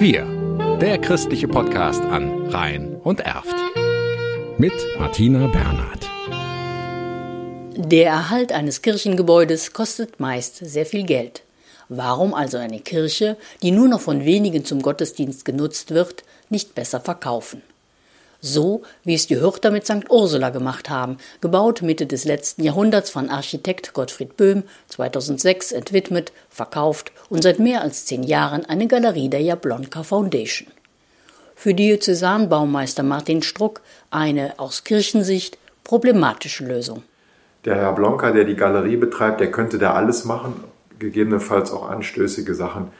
Wir, der christliche Podcast an Rhein und Erft. Mit Martina Bernhard. Der Erhalt eines Kirchengebäudes kostet meist sehr viel Geld. Warum also eine Kirche, die nur noch von wenigen zum Gottesdienst genutzt wird, nicht besser verkaufen? So wie es die Hürter mit St. Ursula gemacht haben, gebaut Mitte des letzten Jahrhunderts von Architekt Gottfried Böhm, 2006 entwidmet, verkauft und seit mehr als zehn Jahren eine Galerie der Jablonka Foundation. Für Diözesanbaumeister Martin Struck eine aus Kirchensicht problematische Lösung. Der Herr Blonka, der die Galerie betreibt, der könnte da alles machen, gegebenenfalls auch anstößige Sachen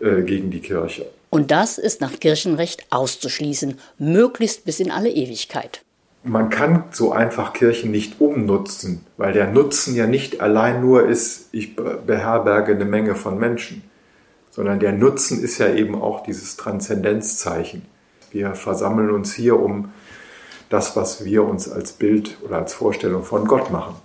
äh, gegen die Kirche. Und das ist nach Kirchenrecht auszuschließen, möglichst bis in alle Ewigkeit. Man kann so einfach Kirchen nicht umnutzen, weil der Nutzen ja nicht allein nur ist, ich beherberge eine Menge von Menschen, sondern der Nutzen ist ja eben auch dieses Transzendenzzeichen. Wir versammeln uns hier, um das, was wir uns als Bild oder als Vorstellung von Gott machen.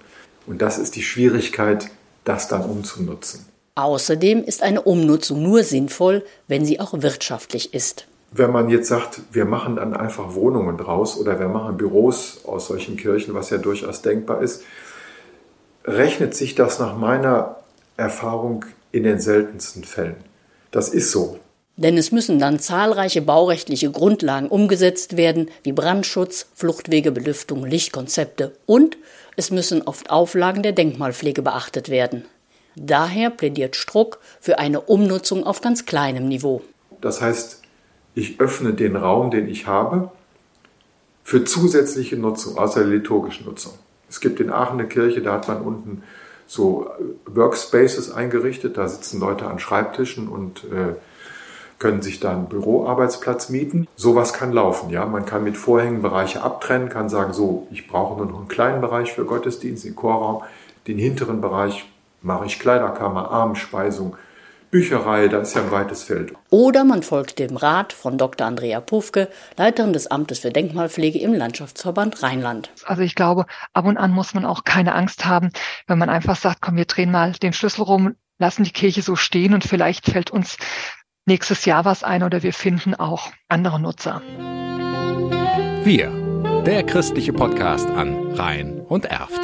Und das ist die Schwierigkeit, das dann umzunutzen. Außerdem ist eine Umnutzung nur sinnvoll, wenn sie auch wirtschaftlich ist. Wenn man jetzt sagt, wir machen dann einfach Wohnungen draus oder wir machen Büros aus solchen Kirchen, was ja durchaus denkbar ist, rechnet sich das nach meiner Erfahrung in den seltensten Fällen. Das ist so. Denn es müssen dann zahlreiche baurechtliche Grundlagen umgesetzt werden, wie Brandschutz, Fluchtwegebelüftung, Lichtkonzepte und es müssen oft Auflagen der Denkmalpflege beachtet werden. Daher plädiert Struck für eine Umnutzung auf ganz kleinem Niveau. Das heißt, ich öffne den Raum, den ich habe, für zusätzliche Nutzung, außer der liturgischen Nutzung. Es gibt in Aachen eine Kirche, da hat man unten so Workspaces eingerichtet, da sitzen Leute an Schreibtischen und äh, können sich da einen Büroarbeitsplatz mieten. Sowas kann laufen, ja. Man kann mit Vorhängen Bereiche abtrennen, kann sagen, so, ich brauche nur noch einen kleinen Bereich für Gottesdienst, den Chorraum, den hinteren Bereich mache ich Kleiderkammer, Armspeisung, Bücherei, da ist ja ein weites Feld. Oder man folgt dem Rat von Dr. Andrea Pufke, Leiterin des Amtes für Denkmalpflege im Landschaftsverband Rheinland. Also ich glaube, ab und an muss man auch keine Angst haben, wenn man einfach sagt, komm, wir drehen mal den Schlüssel rum, lassen die Kirche so stehen und vielleicht fällt uns nächstes Jahr was ein oder wir finden auch andere Nutzer. Wir, der christliche Podcast an Rhein und Erft.